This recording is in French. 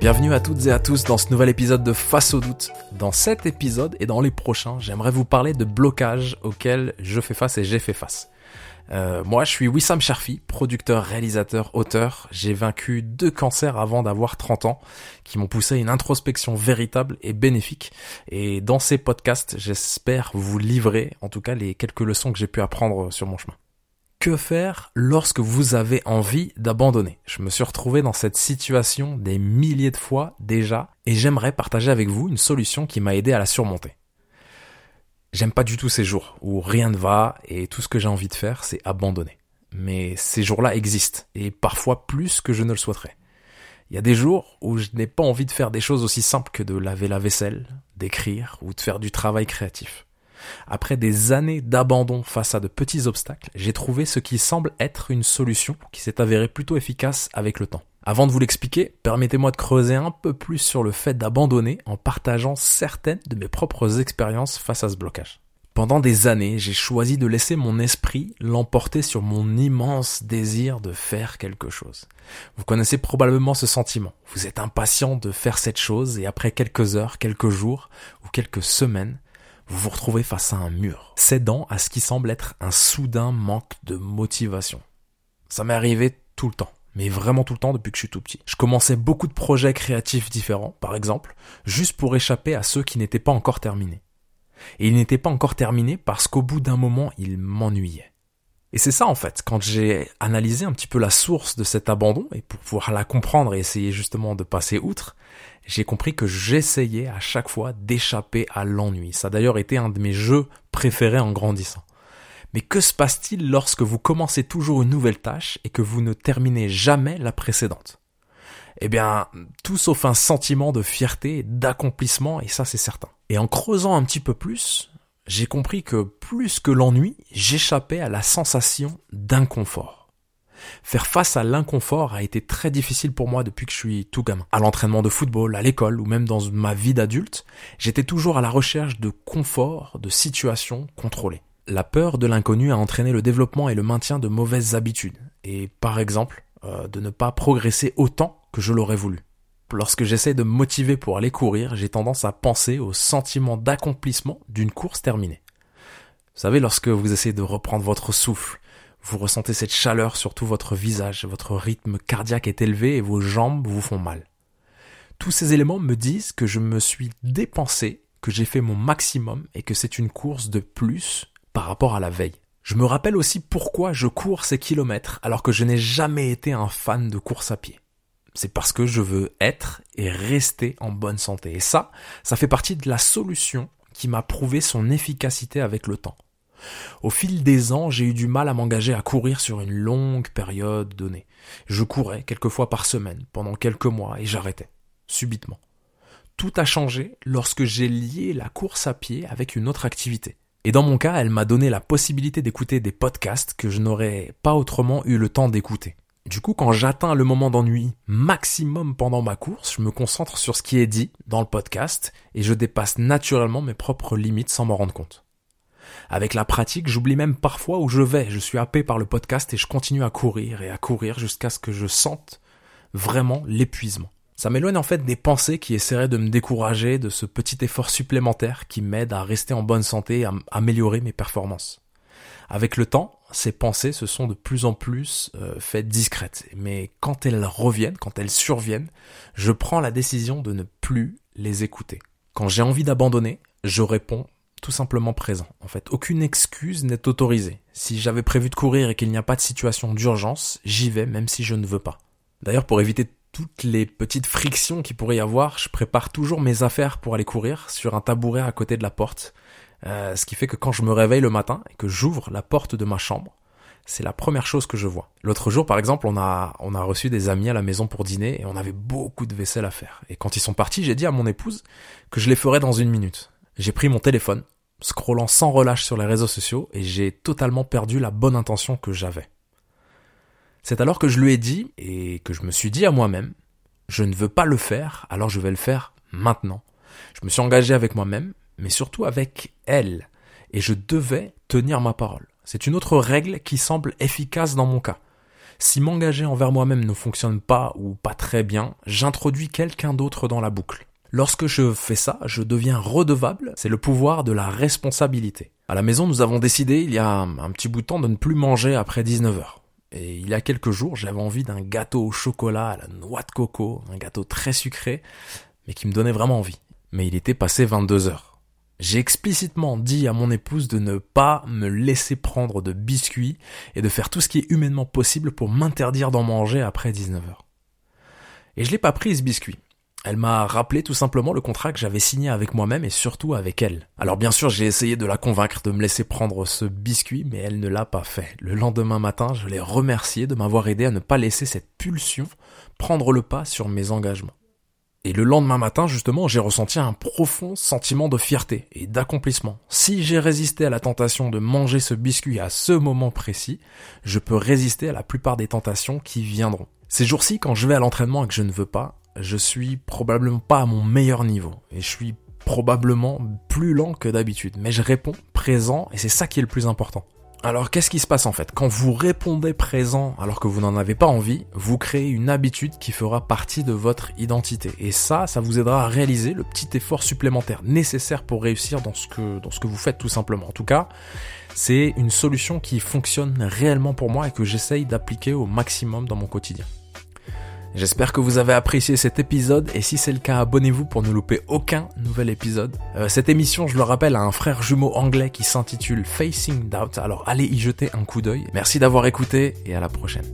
Bienvenue à toutes et à tous dans ce nouvel épisode de Face au doute. Dans cet épisode et dans les prochains, j'aimerais vous parler de blocages auxquels je fais face et j'ai fait face. Euh, moi, je suis Wissam Sharfi, producteur, réalisateur, auteur. J'ai vaincu deux cancers avant d'avoir 30 ans, qui m'ont poussé à une introspection véritable et bénéfique. Et dans ces podcasts, j'espère vous livrer, en tout cas, les quelques leçons que j'ai pu apprendre sur mon chemin. Que faire lorsque vous avez envie d'abandonner? Je me suis retrouvé dans cette situation des milliers de fois déjà et j'aimerais partager avec vous une solution qui m'a aidé à la surmonter. J'aime pas du tout ces jours où rien ne va et tout ce que j'ai envie de faire c'est abandonner. Mais ces jours-là existent et parfois plus que je ne le souhaiterais. Il y a des jours où je n'ai pas envie de faire des choses aussi simples que de laver la vaisselle, d'écrire ou de faire du travail créatif. Après des années d'abandon face à de petits obstacles, j'ai trouvé ce qui semble être une solution qui s'est avérée plutôt efficace avec le temps. Avant de vous l'expliquer, permettez-moi de creuser un peu plus sur le fait d'abandonner en partageant certaines de mes propres expériences face à ce blocage. Pendant des années, j'ai choisi de laisser mon esprit l'emporter sur mon immense désir de faire quelque chose. Vous connaissez probablement ce sentiment. Vous êtes impatient de faire cette chose et après quelques heures, quelques jours ou quelques semaines, vous vous retrouvez face à un mur, cédant à ce qui semble être un soudain manque de motivation. Ça m'est arrivé tout le temps, mais vraiment tout le temps depuis que je suis tout petit. Je commençais beaucoup de projets créatifs différents, par exemple, juste pour échapper à ceux qui n'étaient pas encore terminés. Et ils n'étaient pas encore terminés parce qu'au bout d'un moment, ils m'ennuyaient. Et c'est ça en fait, quand j'ai analysé un petit peu la source de cet abandon, et pour pouvoir la comprendre et essayer justement de passer outre, j'ai compris que j'essayais à chaque fois d'échapper à l'ennui. Ça a d'ailleurs été un de mes jeux préférés en grandissant. Mais que se passe-t-il lorsque vous commencez toujours une nouvelle tâche et que vous ne terminez jamais la précédente? Eh bien, tout sauf un sentiment de fierté, d'accomplissement, et ça c'est certain. Et en creusant un petit peu plus, j'ai compris que plus que l'ennui, j'échappais à la sensation d'inconfort. Faire face à l'inconfort a été très difficile pour moi depuis que je suis tout gamin. À l'entraînement de football, à l'école ou même dans ma vie d'adulte, j'étais toujours à la recherche de confort, de situations contrôlées. La peur de l'inconnu a entraîné le développement et le maintien de mauvaises habitudes, et par exemple, euh, de ne pas progresser autant que je l'aurais voulu. Lorsque j'essaie de me motiver pour aller courir, j'ai tendance à penser au sentiment d'accomplissement d'une course terminée. Vous savez, lorsque vous essayez de reprendre votre souffle, vous ressentez cette chaleur sur tout votre visage, votre rythme cardiaque est élevé et vos jambes vous font mal. Tous ces éléments me disent que je me suis dépensé, que j'ai fait mon maximum et que c'est une course de plus par rapport à la veille. Je me rappelle aussi pourquoi je cours ces kilomètres alors que je n'ai jamais été un fan de course à pied. C'est parce que je veux être et rester en bonne santé. Et ça, ça fait partie de la solution qui m'a prouvé son efficacité avec le temps. Au fil des ans, j'ai eu du mal à m'engager à courir sur une longue période donnée. Je courais quelques fois par semaine pendant quelques mois et j'arrêtais, subitement. Tout a changé lorsque j'ai lié la course à pied avec une autre activité. Et dans mon cas, elle m'a donné la possibilité d'écouter des podcasts que je n'aurais pas autrement eu le temps d'écouter. Du coup, quand j'atteins le moment d'ennui maximum pendant ma course, je me concentre sur ce qui est dit dans le podcast et je dépasse naturellement mes propres limites sans m'en rendre compte. Avec la pratique, j'oublie même parfois où je vais. Je suis happé par le podcast et je continue à courir et à courir jusqu'à ce que je sente vraiment l'épuisement. Ça m'éloigne en fait des pensées qui essaieraient de me décourager de ce petit effort supplémentaire qui m'aide à rester en bonne santé et à améliorer mes performances. Avec le temps, ces pensées se sont de plus en plus euh, faites discrètes, mais quand elles reviennent, quand elles surviennent, je prends la décision de ne plus les écouter. Quand j'ai envie d'abandonner, je réponds tout simplement présent. En fait, aucune excuse n'est autorisée. Si j'avais prévu de courir et qu'il n'y a pas de situation d'urgence, j'y vais même si je ne veux pas. D'ailleurs, pour éviter toutes les petites frictions qu'il pourrait y avoir, je prépare toujours mes affaires pour aller courir sur un tabouret à côté de la porte. Euh, ce qui fait que quand je me réveille le matin et que j'ouvre la porte de ma chambre, c'est la première chose que je vois. L'autre jour, par exemple, on a, on a reçu des amis à la maison pour dîner et on avait beaucoup de vaisselle à faire. Et quand ils sont partis, j'ai dit à mon épouse que je les ferais dans une minute. J'ai pris mon téléphone, scrollant sans relâche sur les réseaux sociaux, et j'ai totalement perdu la bonne intention que j'avais. C'est alors que je lui ai dit, et que je me suis dit à moi-même, je ne veux pas le faire, alors je vais le faire maintenant. Je me suis engagé avec moi-même, mais surtout avec elle, et je devais tenir ma parole. C'est une autre règle qui semble efficace dans mon cas. Si m'engager envers moi-même ne fonctionne pas ou pas très bien, j'introduis quelqu'un d'autre dans la boucle. Lorsque je fais ça, je deviens redevable, c'est le pouvoir de la responsabilité. À la maison, nous avons décidé il y a un petit bout de temps de ne plus manger après 19h. Et il y a quelques jours, j'avais envie d'un gâteau au chocolat à la noix de coco, un gâteau très sucré, mais qui me donnait vraiment envie. Mais il était passé 22 heures. J'ai explicitement dit à mon épouse de ne pas me laisser prendre de biscuits et de faire tout ce qui est humainement possible pour m'interdire d'en manger après 19 heures. Et je l'ai pas pris ce biscuit. Elle m'a rappelé tout simplement le contrat que j'avais signé avec moi-même et surtout avec elle. Alors bien sûr, j'ai essayé de la convaincre de me laisser prendre ce biscuit, mais elle ne l'a pas fait. Le lendemain matin, je l'ai remerciée de m'avoir aidé à ne pas laisser cette pulsion prendre le pas sur mes engagements. Et le lendemain matin, justement, j'ai ressenti un profond sentiment de fierté et d'accomplissement. Si j'ai résisté à la tentation de manger ce biscuit à ce moment précis, je peux résister à la plupart des tentations qui viendront. Ces jours-ci, quand je vais à l'entraînement et que je ne veux pas, je suis probablement pas à mon meilleur niveau et je suis probablement plus lent que d'habitude, mais je réponds présent et c'est ça qui est le plus important. Alors qu'est-ce qui se passe en fait? Quand vous répondez présent alors que vous n'en avez pas envie, vous créez une habitude qui fera partie de votre identité. Et ça, ça vous aidera à réaliser le petit effort supplémentaire nécessaire pour réussir dans ce que, dans ce que vous faites tout simplement. En tout cas, c'est une solution qui fonctionne réellement pour moi et que j'essaye d'appliquer au maximum dans mon quotidien. J'espère que vous avez apprécié cet épisode et si c'est le cas, abonnez-vous pour ne louper aucun nouvel épisode. Euh, cette émission, je le rappelle, a un frère jumeau anglais qui s'intitule Facing Doubt, alors allez y jeter un coup d'œil. Merci d'avoir écouté et à la prochaine.